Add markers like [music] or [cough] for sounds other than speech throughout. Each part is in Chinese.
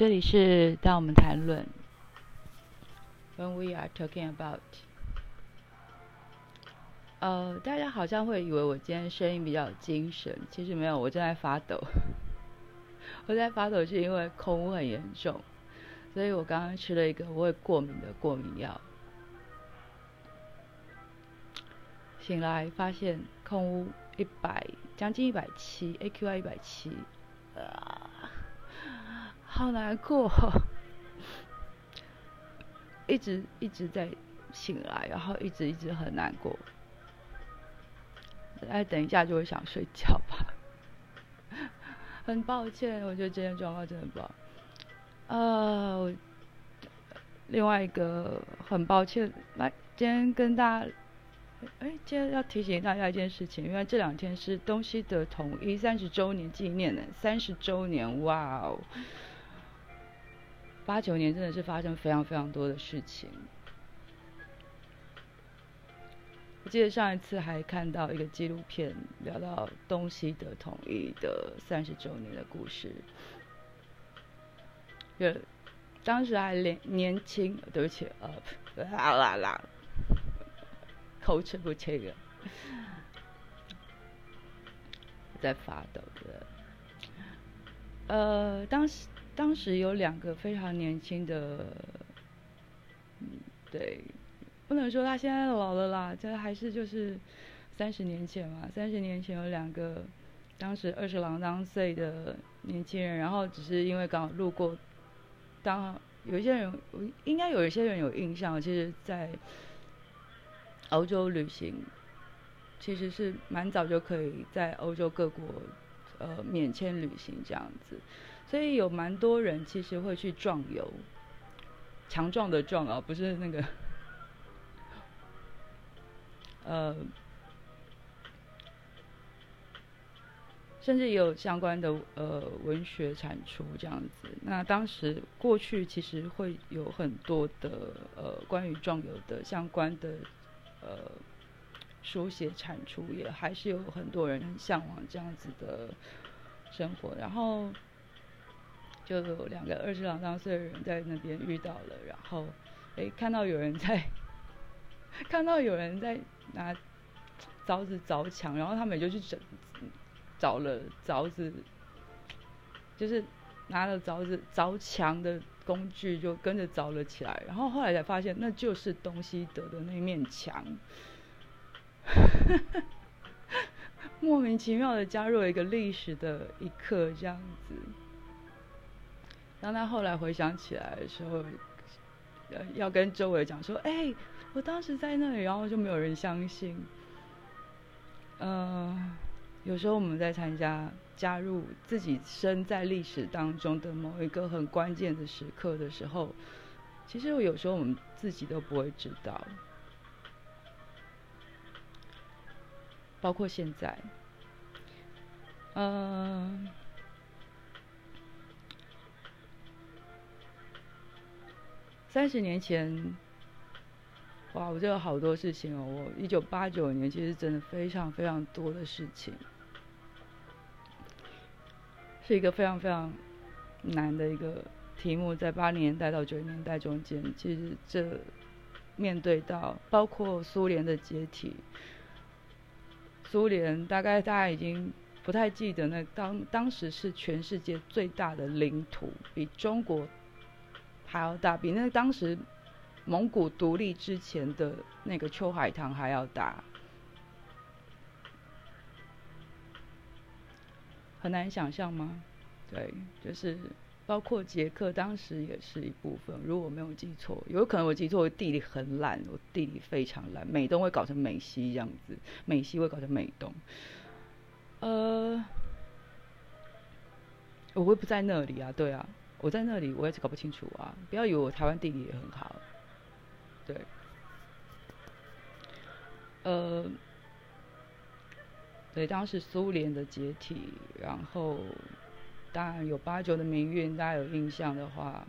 这里是当我们谈论，When we are talking about，呃，大家好像会以为我今天声音比较精神，其实没有，我正在发抖。[laughs] 我在发抖是因为空污很严重，所以我刚刚吃了一个我会过敏的过敏药。醒来发现空污一百，将近一百七，AQI 一百七，啊，好难过，一直一直在醒来，然后一直一直很难过，哎，等一下就会想睡觉吧。很抱歉，我觉得今天状况真的不好。呃，另外一个很抱歉，来，今天跟大家。哎，今天要提醒大家一件事情，因为这两天是东西的统一三十周年纪念呢，三十周年，哇哦！八九年真的是发生非常非常多的事情。我记得上一次还看到一个纪录片，聊到东西的统一的三十周年的故事。就当时还年年轻，对不起，呃，啦啦啦。口齿不清了，在发抖的。呃，当时当时有两个非常年轻的，对，不能说他现在老了啦，这还是就是三十年前嘛。三十年前有两个，当时二十郎当岁的年轻人，然后只是因为刚好路过，当有一些人，应该有一些人有印象，其实，在。欧洲旅行其实是蛮早就可以在欧洲各国呃免签旅行这样子，所以有蛮多人其实会去壮游，强壮的壮啊，不是那个 [laughs] 呃，甚至也有相关的呃文学产出这样子。那当时过去其实会有很多的呃关于壮游的相关的。呃，书写产出也还是有很多人向往这样子的生活，然后就有两个二十两三岁的人在那边遇到了，然后哎看到有人在 [laughs] 看到有人在拿凿子凿墙，然后他们就去整找了凿子，就是拿了凿子凿墙的。工具就跟着凿了起来，然后后来才发现那就是东西德的那面墙，[laughs] 莫名其妙的加入了一个历史的一刻，这样子。当他后来回想起来的时候，呃，要跟周围讲说：“哎，我当时在那里。”然后就没有人相信。嗯。有时候我们在参加加入自己身在历史当中的某一个很关键的时刻的时候，其实有时候我们自己都不会知道，包括现在，嗯，三十年前，哇，我这有好多事情哦，我一九八九年其实真的非常非常多的事情。是一个非常非常难的一个题目，在八零年代到九零年代中间，其实这面对到包括苏联的解体，苏联大概大家已经不太记得，那当当时是全世界最大的领土，比中国还要大，比那当时蒙古独立之前的那个秋海棠还要大。很难想象吗？对，就是包括捷克当时也是一部分。如果我没有记错，有可能我记错，地理很烂，我地理非常烂。美东会搞成美西这样子，美西会搞成美东。呃，我会不在那里啊？对啊，我在那里，我也是搞不清楚啊。不要以为我台湾地理也很好，对，呃。对，当时苏联的解体，然后当然有八九的民运，大家有印象的话，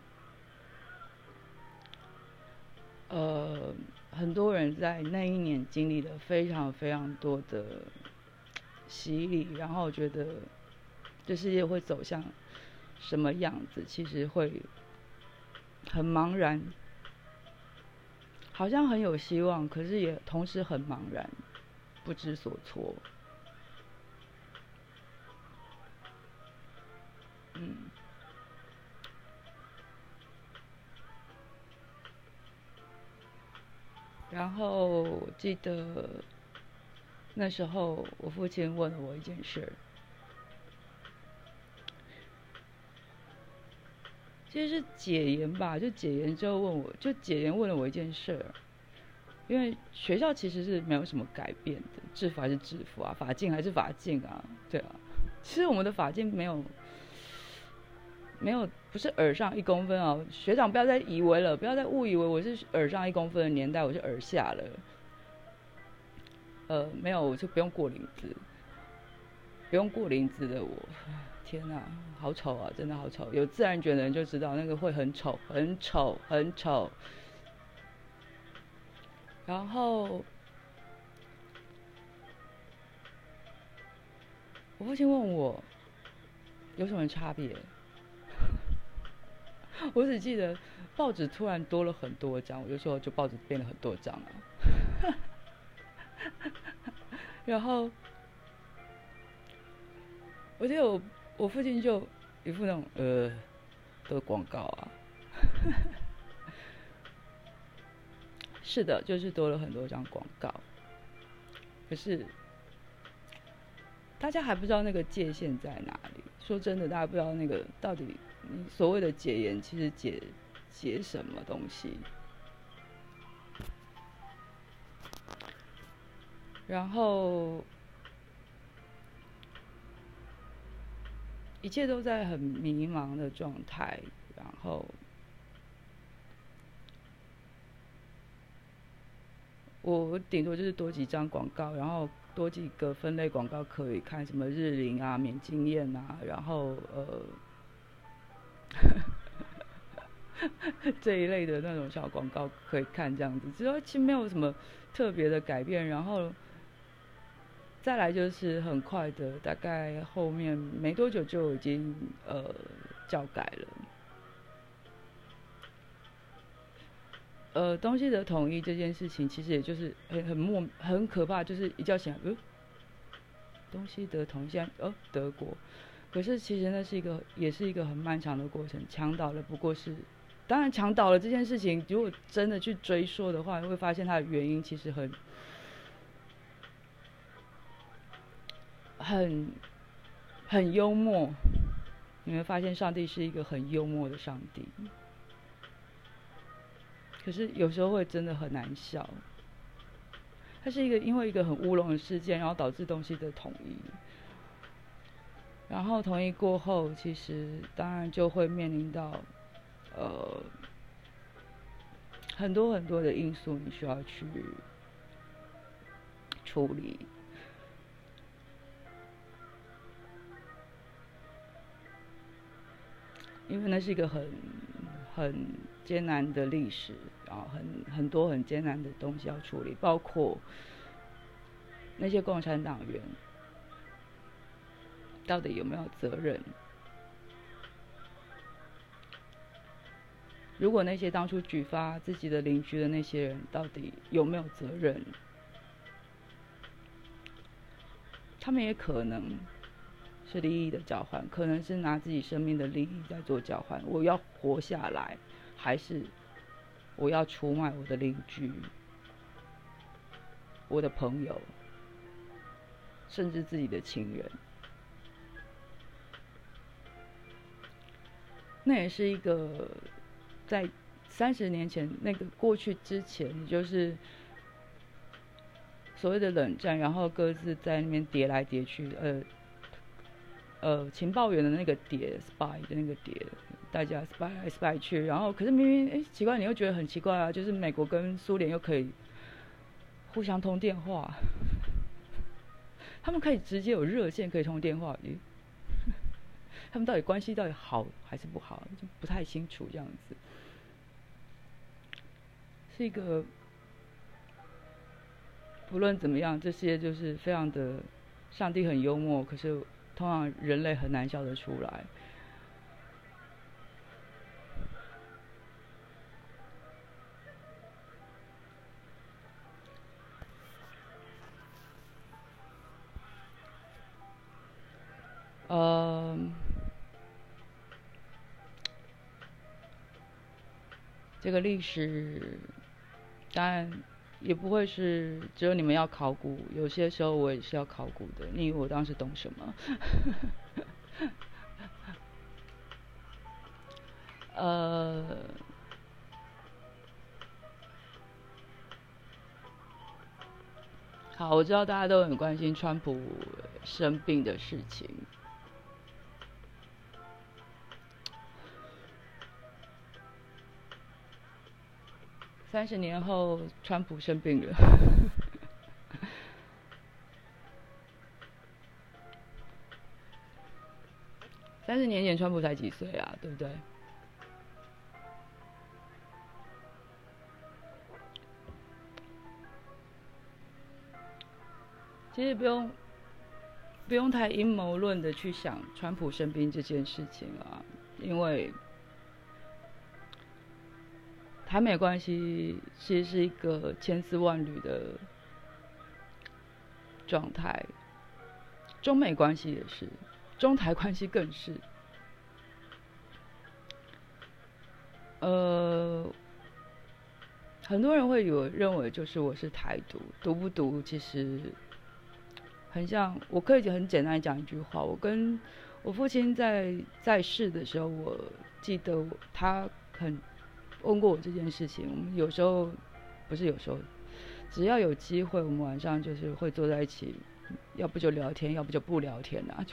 呃，很多人在那一年经历了非常非常多的洗礼，然后我觉得这世界会走向什么样子，其实会很茫然，好像很有希望，可是也同时很茫然，不知所措。嗯，然后记得那时候我父亲问了我一件事其实是解严吧，就解严之后问我，就解严问了我一件事儿，因为学校其实是没有什么改变的，制服还是制服啊，法镜还是法镜啊，对啊，其实我们的法镜没有没有不是耳上一公分啊，学长不要再以为了，不要再误以为我是耳上一公分的年代，我是耳下了，呃，没有，我就不用过领子，不用过领子的我。天呐，好丑啊！真的好丑。有自然卷的人就知道，那个会很丑，很丑，很丑。然后，我父亲问我有什么差别，[laughs] 我只记得报纸突然多了很多张，我就说就报纸变了很多张啊。[laughs] 然后，我就有。我父亲就一副那种呃的广告啊，[laughs] 是的，就是多了很多张广告。可是大家还不知道那个界限在哪里。说真的，大家不知道那个到底你所谓的解严，其实解解什么东西。然后。一切都在很迷茫的状态，然后我顶多就是多几张广告，然后多几个分类广告可以看，什么日龄啊、免经验啊，然后呃 [laughs] 这一类的那种小广告可以看，这样子，只要其实没有什么特别的改变，然后。再来就是很快的，大概后面没多久就已经呃教改了。呃，东西的统一这件事情，其实也就是很很莫很可怕，就是一觉醒来，呃，东西的统一，现在哦德国，可是其实那是一个也是一个很漫长的过程，墙倒了不过是，当然墙倒了这件事情，如果真的去追溯的话，会发现它的原因其实很。很很幽默，你会发现上帝是一个很幽默的上帝。可是有时候会真的很难笑。它是一个因为一个很乌龙的事件，然后导致东西的统一。然后统一过后，其实当然就会面临到呃很多很多的因素，你需要去处理。因为那是一个很很艰难的历史，然后很很多很艰难的东西要处理，包括那些共产党员到底有没有责任？如果那些当初举发自己的邻居的那些人到底有没有责任？他们也可能。是利益的交换，可能是拿自己生命的利益在做交换。我要活下来，还是我要出卖我的邻居、我的朋友，甚至自己的亲人？那也是一个在三十年前那个过去之前，就是所谓的冷战，然后各自在那边叠来叠去，呃。呃，情报员的那个碟，spy 的那个碟，大家 spy 来 spy 去，然后可是明明哎奇怪，你又觉得很奇怪啊，就是美国跟苏联又可以互相通电话，他们可以直接有热线可以通电话，咦？[laughs] 他们到底关系到底好还是不好，就不太清楚这样子，是一个不论怎么样，这些就是非常的，上帝很幽默，可是。通常人类很难笑得出来。呃，这个历史，当然。也不会是只有你们要考古，有些时候我也是要考古的。你以为我当时懂什么？[laughs] 呃，好，我知道大家都很关心川普生病的事情。三十年后，川普生病了。[laughs] 三十年前，川普才几岁啊？对不对？其实不用，不用太阴谋论的去想川普生病这件事情啊，因为。台美关系其实是一个千丝万缕的状态，中美关系也是，中台关系更是。呃，很多人会有认为，就是我是台独，独不独其实很像。我可以很简单讲一句话：我跟我父亲在在世的时候，我记得他很。问过我这件事情，我们有时候不是有时候，只要有机会，我们晚上就是会坐在一起，要不就聊天，要不就不聊天啊，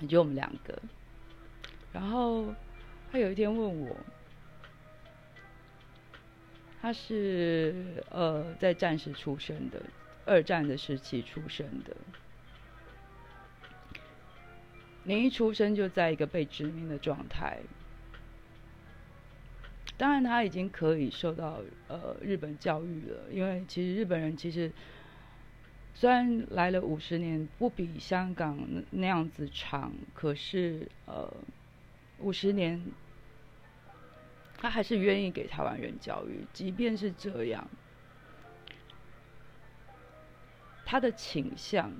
就 [laughs] 就我们两个。然后他有一天问我，他是呃在战时出生的，二战的时期出生的，您一出生就在一个被殖民的状态。当然，他已经可以受到呃日本教育了，因为其实日本人其实虽然来了五十年，不比香港那样子长，可是呃五十年，他还是愿意给台湾人教育。即便是这样，他的倾向，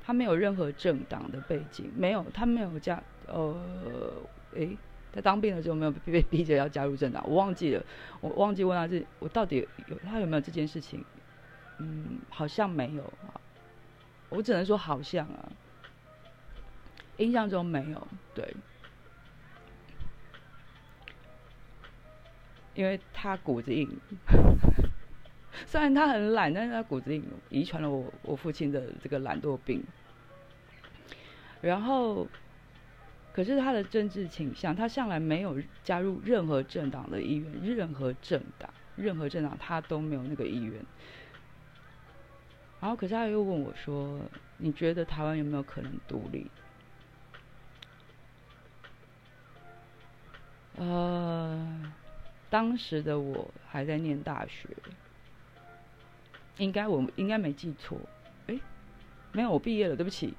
他没有任何政党的背景，没有，他没有加呃诶。在当兵的时候没有被逼着要加入政党，我忘记了，我忘记问他这我到底有他有没有这件事情？嗯，好像没有，我只能说好像啊，印象中没有，对，因为他骨子硬，[laughs] 虽然他很懒，但是他骨子硬，遗传了我我父亲的这个懒惰病，然后。可是他的政治倾向，他向来没有加入任何政党的意愿，任何政党，任何政党他都没有那个意愿。然后，可是他又问我说：“你觉得台湾有没有可能独立？”呃，当时的我还在念大学，应该我应该没记错，哎，没有，我毕业了，对不起。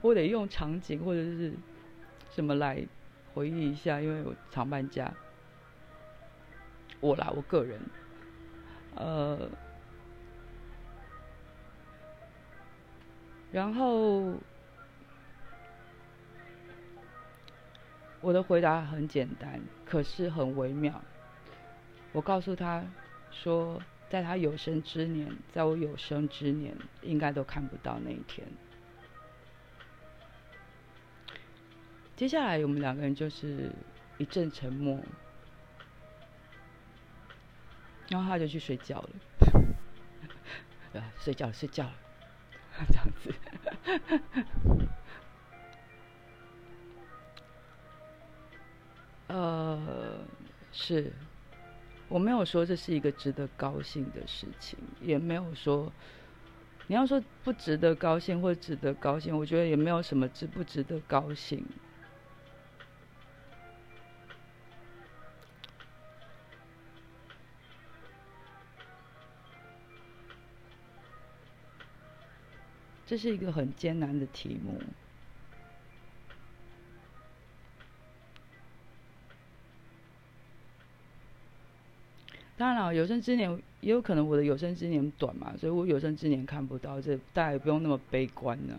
我得用场景或者是什么来回忆一下，因为我常搬家。我啦，我个人，呃，然后我的回答很简单，可是很微妙。我告诉他说，在他有生之年，在我有生之年，应该都看不到那一天。接下来我们两个人就是一阵沉默，然后他就去睡觉了，[laughs] 睡觉了，睡觉了，[laughs] 这样子。[laughs] 呃，是，我没有说这是一个值得高兴的事情，也没有说你要说不值得高兴或值得高兴，我觉得也没有什么值不值得高兴。这是一个很艰难的题目。当然了，有生之年也有可能我的有生之年短嘛，所以我有生之年看不到，这大家也不用那么悲观呢。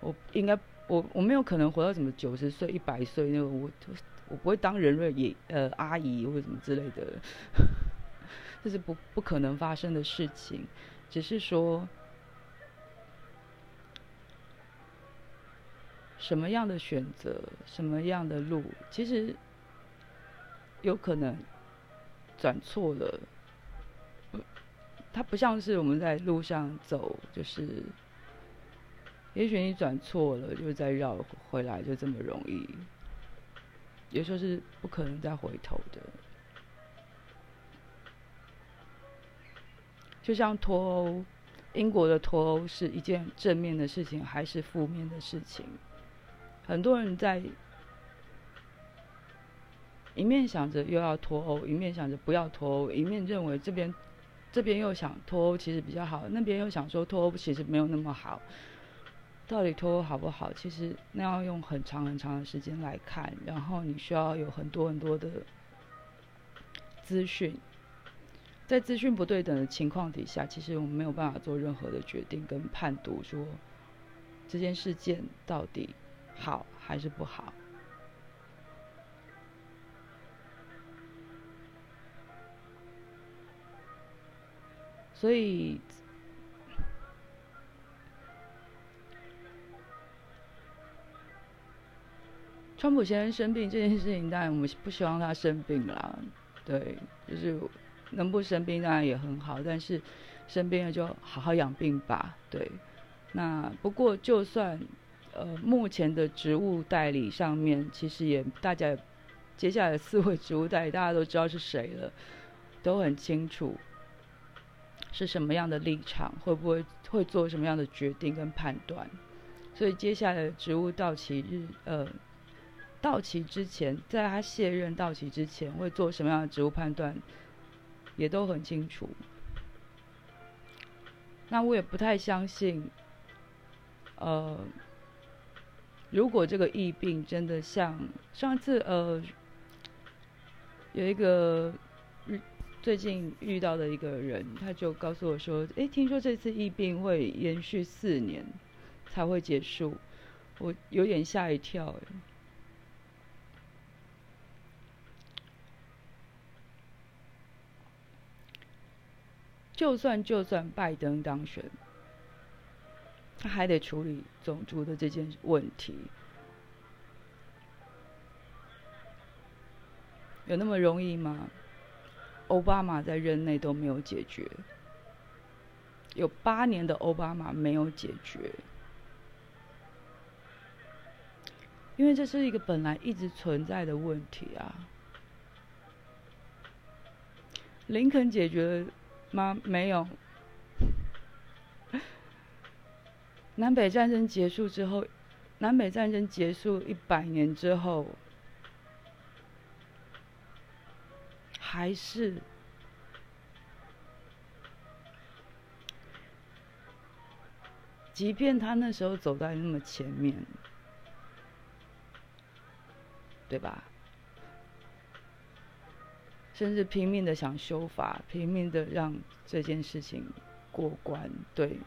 我应该我我没有可能活到什么九十岁、一百岁那个，我我不会当人类也呃阿姨或者什么之类的，[laughs] 这是不不可能发生的事情。只是说，什么样的选择，什么样的路，其实有可能转错了。它不像是我们在路上走，就是。也许你转错了，就再绕回来，就这么容易。也说是不可能再回头的。就像脱欧，英国的脱欧是一件正面的事情，还是负面的事情？很多人在一面想着又要脱欧，一面想着不要脱欧，一面认为这边这边又想脱欧其实比较好，那边又想说脱欧其实没有那么好。到底脱欧好不好？其实那要用很长很长的时间来看，然后你需要有很多很多的资讯，在资讯不对等的情况底下，其实我们没有办法做任何的决定跟判读，说这件事件到底好还是不好。所以。川普先生生病这件事情，当然我们不希望他生病啦。对，就是能不生病当然也很好，但是生病了就好好养病吧。对，那不过就算呃目前的职务代理上面，其实也大家接下来四位职务代理大家都知道是谁了，都很清楚是什么样的立场，会不会会做什么样的决定跟判断。所以接下来的职务到期日，呃。到期之前，在他卸任到期之前，会做什么样的职务判断，也都很清楚。那我也不太相信，呃，如果这个疫病真的像上次呃，有一个最近遇到的一个人，他就告诉我说：“哎，听说这次疫病会延续四年才会结束。”我有点吓一跳，就算就算拜登当选，他还得处理种族的这件问题，有那么容易吗？奥巴马在任内都没有解决，有八年的奥巴马没有解决，因为这是一个本来一直存在的问题啊。林肯解决了。吗？没有。南北战争结束之后，南北战争结束一百年之后，还是，即便他那时候走在那么前面，对吧？甚至拼命的想修法，拼命的让这件事情过关。对，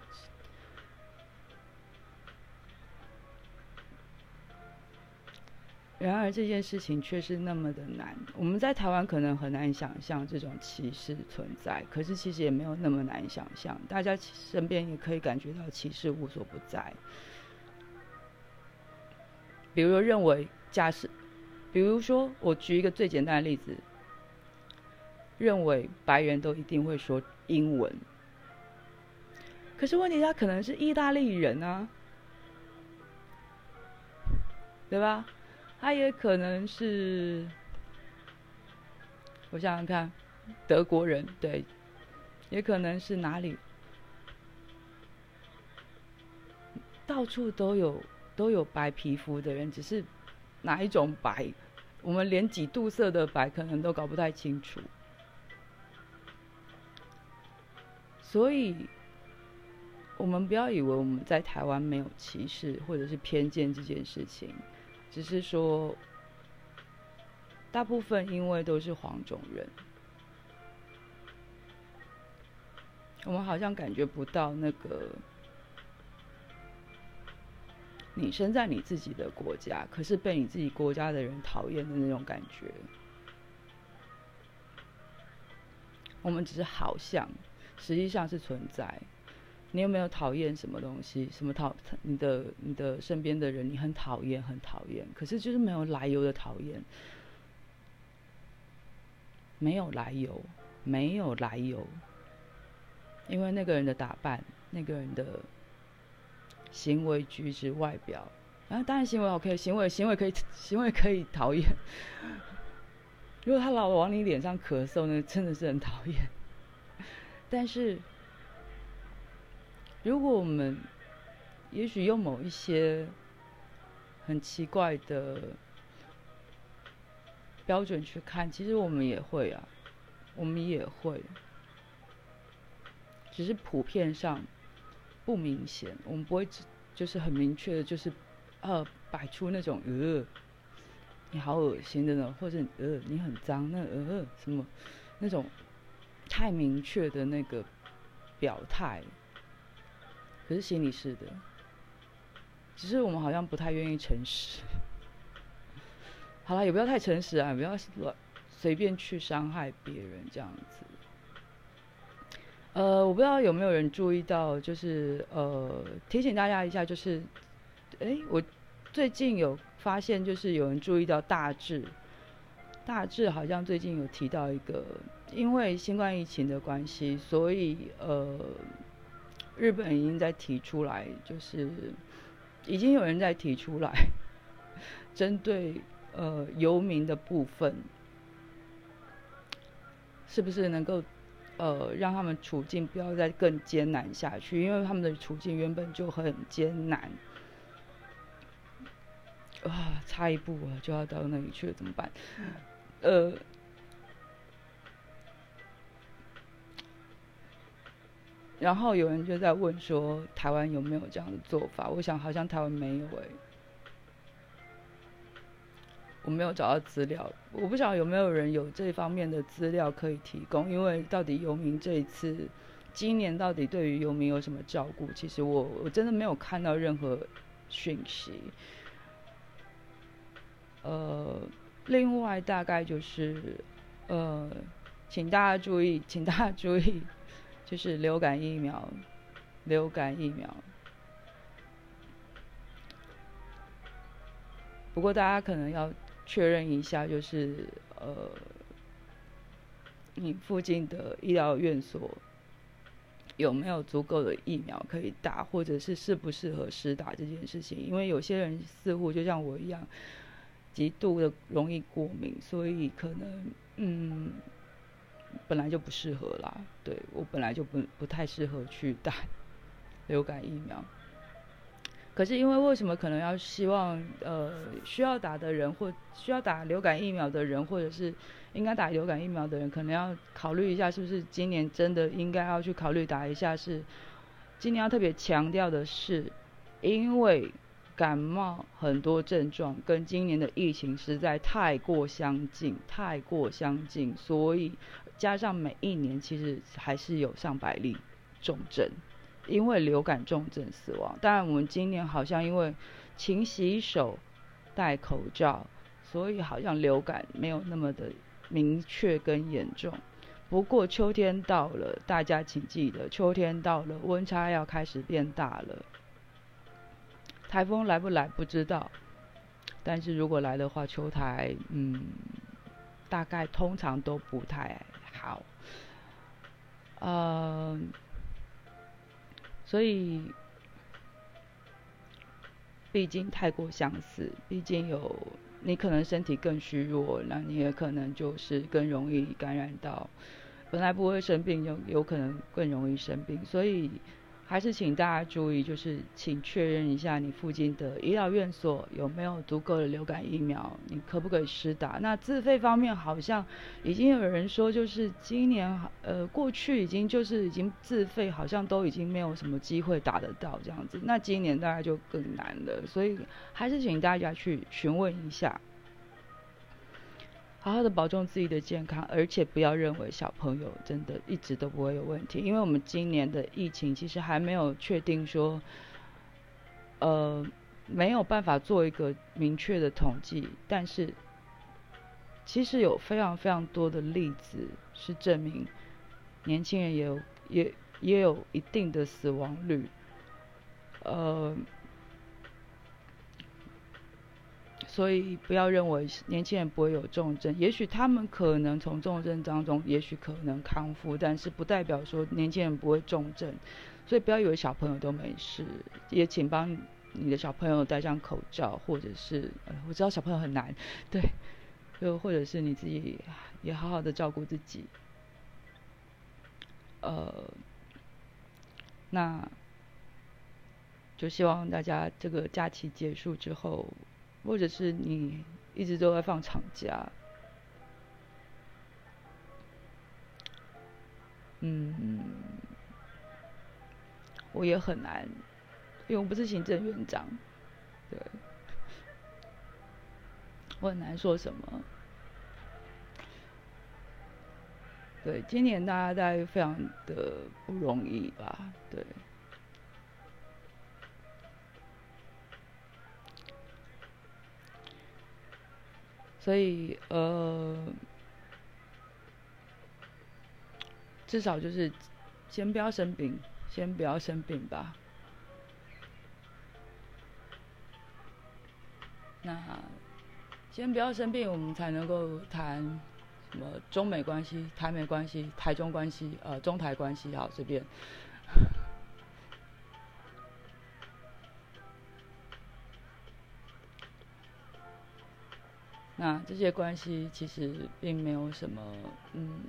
然而这件事情却是那么的难。我们在台湾可能很难想象这种歧视存在，可是其实也没有那么难想象。大家身边也可以感觉到歧视无所不在。比如说，认为假设，比如说，我举一个最简单的例子。认为白人都一定会说英文，可是问题他可能是意大利人啊，对吧？他也可能是，我想想看，德国人对，也可能是哪里，到处都有都有白皮肤的人，只是哪一种白，我们连几度色的白可能都搞不太清楚。所以，我们不要以为我们在台湾没有歧视或者是偏见这件事情，只是说，大部分因为都是黄种人，我们好像感觉不到那个你身在你自己的国家，可是被你自己国家的人讨厌的那种感觉。我们只是好像，实际上是存在。你有没有讨厌什么东西？什么讨你的你的身边的人？你很讨厌，很讨厌。可是就是没有来由的讨厌，没有来由，没有来由。因为那个人的打扮，那个人的行为举止、外表，然后当然行为 OK，行为行为可以行为可以讨厌。如果他老往你脸上咳嗽，那真的是很讨厌。[laughs] 但是。如果我们也许用某一些很奇怪的标准去看，其实我们也会啊，我们也会，只是普遍上不明显，我们不会就是很明确的，就是呃摆出那种呃你好恶心的呢，或者呃你很脏那呃什么那种太明确的那个表态。可是心里是的，只是我们好像不太愿意诚实。好了，也不要太诚实啊，不要乱随便去伤害别人这样子。呃，我不知道有没有人注意到，就是呃，提醒大家一下，就是，哎，我最近有发现，就是有人注意到大致，大致好像最近有提到一个，因为新冠疫情的关系，所以呃。日本已经在提出来，就是已经有人在提出来，[laughs] 针对呃游民的部分，是不是能够呃让他们处境不要再更艰难下去？因为他们的处境原本就很艰难，啊，差一步啊就要到那里去了，怎么办？呃。然后有人就在问说，台湾有没有这样的做法？我想好像台湾没有诶，我没有找到资料，我不晓得有没有人有这方面的资料可以提供。因为到底游民这一次，今年到底对于游民有什么照顾？其实我我真的没有看到任何讯息。呃，另外大概就是，呃，请大家注意，请大家注意。就是流感疫苗，流感疫苗。不过大家可能要确认一下，就是呃，你附近的医疗院所有没有足够的疫苗可以打，或者是适不适合施打这件事情。因为有些人似乎就像我一样，极度的容易过敏，所以可能嗯。本来就不适合啦，对我本来就不不太适合去打流感疫苗。可是因为为什么可能要希望呃需要打的人或需要打流感疫苗的人，或者是应该打流感疫苗的人，可能要考虑一下是不是今年真的应该要去考虑打一下？是今年要特别强调的是，因为感冒很多症状跟今年的疫情实在太过相近，太过相近，所以。加上每一年其实还是有上百例重症，因为流感重症死亡。当然，我们今年好像因为勤洗手、戴口罩，所以好像流感没有那么的明确跟严重。不过秋天到了，大家请记得，秋天到了，温差要开始变大了。台风来不来不知道，但是如果来的话，秋台嗯，大概通常都不太。好，呃，所以，毕竟太过相似，毕竟有你可能身体更虚弱，那你也可能就是更容易感染到，本来不会生病，有有可能更容易生病，所以。还是请大家注意，就是请确认一下你附近的医疗院所有没有足够的流感疫苗，你可不可以施打？那自费方面好像已经有人说，就是今年呃过去已经就是已经自费，好像都已经没有什么机会打得到这样子。那今年大概就更难了，所以还是请大家去询问一下。好好的保重自己的健康，而且不要认为小朋友真的一直都不会有问题，因为我们今年的疫情其实还没有确定说，呃，没有办法做一个明确的统计，但是其实有非常非常多的例子是证明年轻人也有也也有一定的死亡率，呃。所以不要认为年轻人不会有重症，也许他们可能从重症当中，也许可能康复，但是不代表说年轻人不会重症。所以不要以为小朋友都没事，也请帮你的小朋友戴上口罩，或者是呃，我知道小朋友很难，对，又或者是你自己也好好的照顾自己。呃，那就希望大家这个假期结束之后。或者是你一直都在放长假，嗯，我也很难，因为我不是行政院长，对，我很难说什么。对，今年大家在非常的不容易吧，对。所以，呃，至少就是先不要生病，先不要生病吧。那先不要生病，我们才能够谈什么中美关系、台美关系、台中关系、呃中台关系，好随便。那这些关系其实并没有什么，嗯，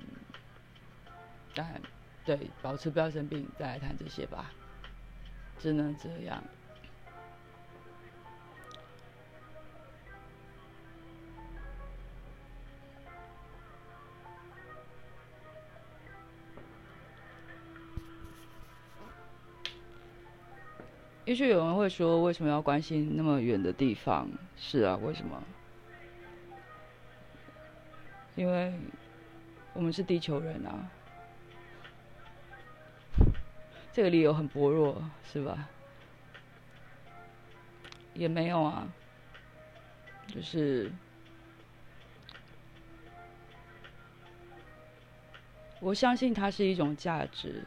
但对，保持不要生病，再来谈这些吧，只能这样。也许有人会说，为什么要关心那么远的地方？是啊，为什么？因为我们是地球人啊，这个理由很薄弱，是吧？也没有啊，就是我相信它是一种价值，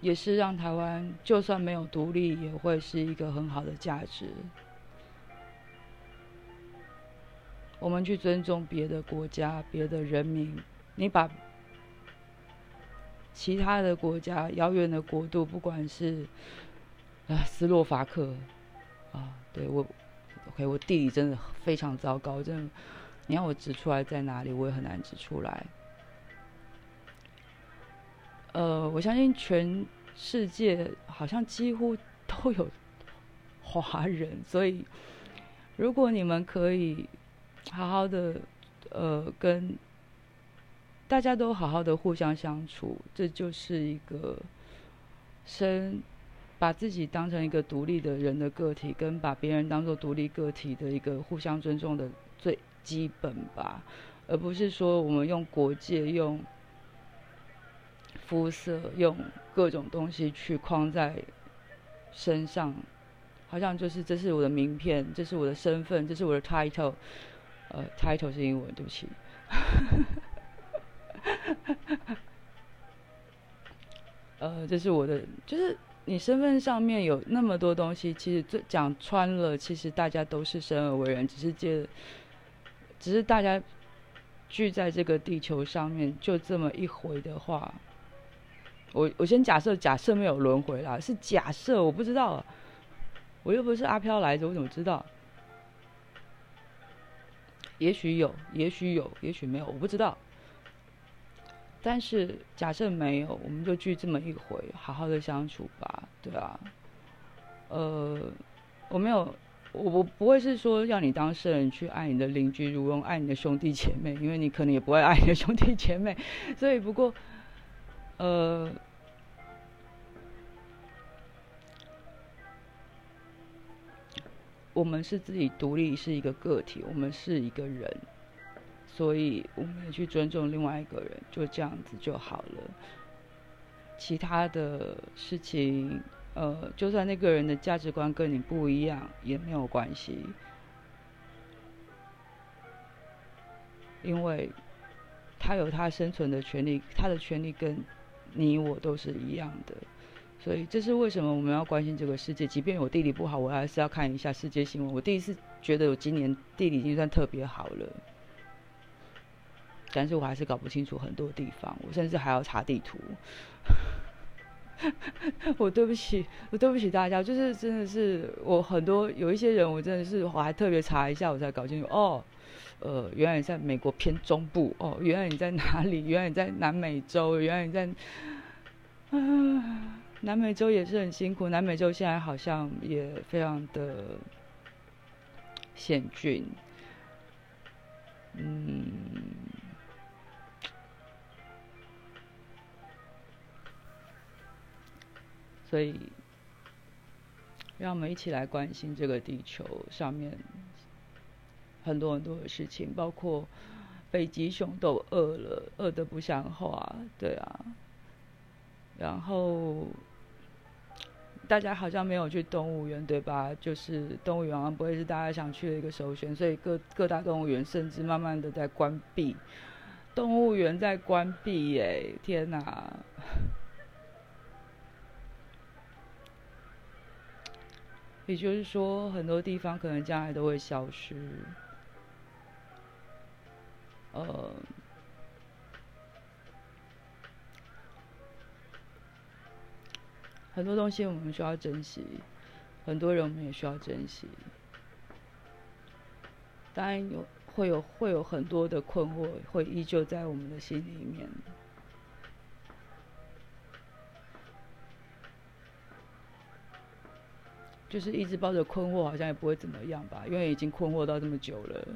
也是让台湾就算没有独立，也会是一个很好的价值。我们去尊重别的国家、别的人民。你把其他的国家、遥远的国度，不管是啊斯洛伐克啊，对我，OK，我地理真的非常糟糕，真的，你要我指出来在哪里，我也很难指出来。呃，我相信全世界好像几乎都有华人，所以如果你们可以。好好的，呃，跟大家都好好的互相相处，这就是一个生把自己当成一个独立的人的个体，跟把别人当做独立个体的一个互相尊重的最基本吧，而不是说我们用国界、用肤色、用各种东西去框在身上，好像就是这是我的名片，这是我的身份，这是我的 title。呃，title 是英文，对不起。[laughs] 呃，这是我的，就是你身份上面有那么多东西，其实最讲穿了，其实大家都是生而为人，只是借，只是大家聚在这个地球上面就这么一回的话，我我先假设假设没有轮回啦，是假设，我不知道，我又不是阿飘来着，我怎么知道？也许有，也许有，也许没有，我不知道。但是假设没有，我们就聚这么一回，好好的相处吧，对啊。呃，我没有，我我不会是说要你当事人去爱你的邻居，如同爱你的兄弟姐妹，因为你可能也不会爱你的兄弟姐妹，所以不过，呃。我们是自己独立，是一个个体，我们是一个人，所以我们也去尊重另外一个人，就这样子就好了。其他的事情，呃，就算那个人的价值观跟你不一样，也没有关系，因为他有他生存的权利，他的权利跟你我都是一样的，所以这是为什么我们要关心这个世界。即便我地理不好，我还是要看一下世界新闻。我第一次觉得我今年地理已经算特别好了，但是我还是搞不清楚很多地方，我甚至还要查地图。[laughs] 我对不起，我对不起大家，就是真的是我很多有一些人，我真的是我还特别查一下，我才搞清楚哦，呃，原来你在美国偏中部哦，原来你在哪里？原来你在南美洲，原来你在，啊，南美洲也是很辛苦，南美洲现在好像也非常的险峻，嗯。所以，让我们一起来关心这个地球上面很多很多的事情，包括北极熊都饿了，饿得不像话，对啊。然后大家好像没有去动物园，对吧？就是动物园好像不会是大家想去的一个首选，所以各各大动物园甚至慢慢的在关闭，动物园在关闭，耶！天哪！也就是说，很多地方可能将来都会消失。呃，很多东西我们需要珍惜，很多人我们也需要珍惜。当然有会有会有很多的困惑，会依旧在我们的心里面。就是一直抱着困惑，好像也不会怎么样吧，因为已经困惑到这么久了。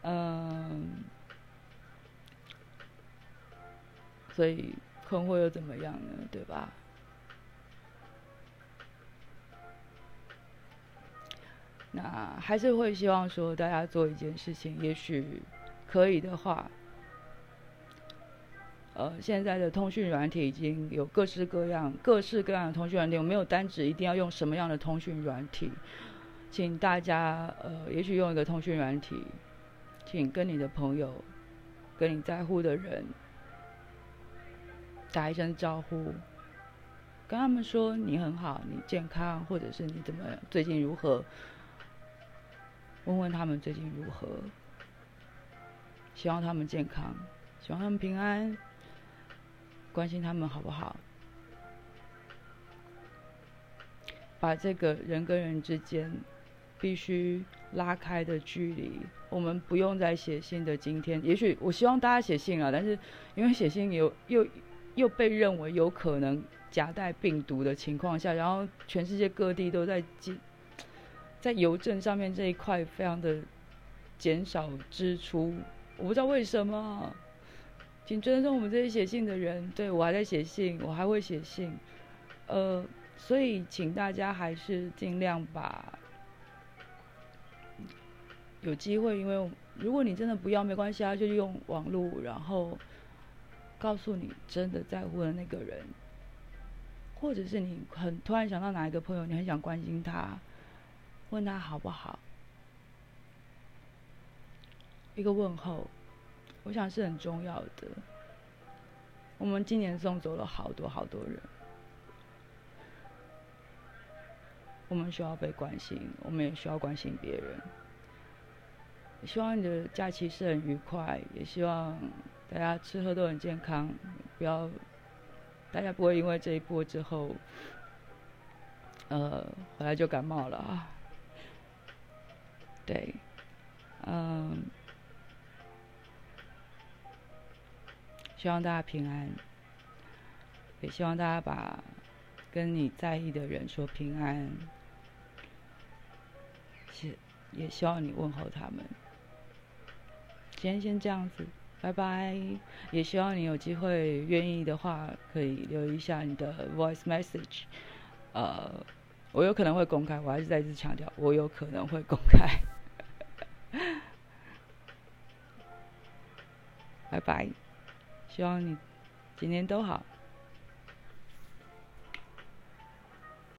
[laughs] 嗯，所以困惑又怎么样呢？对吧？那还是会希望说大家做一件事情，也许可以的话。呃，现在的通讯软体已经有各式各样、各式各样的通讯软体，我没有单指一定要用什么样的通讯软体，请大家呃，也许用一个通讯软体，请跟你的朋友、跟你在乎的人打一声招呼，跟他们说你很好，你健康，或者是你怎么最近如何，问问他们最近如何，希望他们健康，希望他们平安。关心他们好不好？把这个人跟人之间必须拉开的距离，我们不用再写信的今天，也许我希望大家写信啊，但是因为写信有又又被认为有可能夹带病毒的情况下，然后全世界各地都在记在邮政上面这一块非常的减少支出，我不知道为什么。请尊重我们这些写信的人。对我还在写信，我还会写信。呃，所以请大家还是尽量把有机会，因为如果你真的不要，没关系啊，就用网络，然后告诉你真的在乎的那个人，或者是你很突然想到哪一个朋友，你很想关心他，问他好不好，一个问候。我想是很重要的。我们今年送走了好多好多人，我们需要被关心，我们也需要关心别人。希望你的假期是很愉快，也希望大家吃喝都很健康，不要大家不会因为这一波之后，呃，回来就感冒了啊。对，嗯。希望大家平安，也希望大家把跟你在意的人说平安，也也希望你问候他们。今天先这样子，拜拜。也希望你有机会愿意的话，可以留一下你的 voice message。呃，我有可能会公开，我还是再次强调，我有可能会公开。[laughs] 拜拜。希望你今天都好。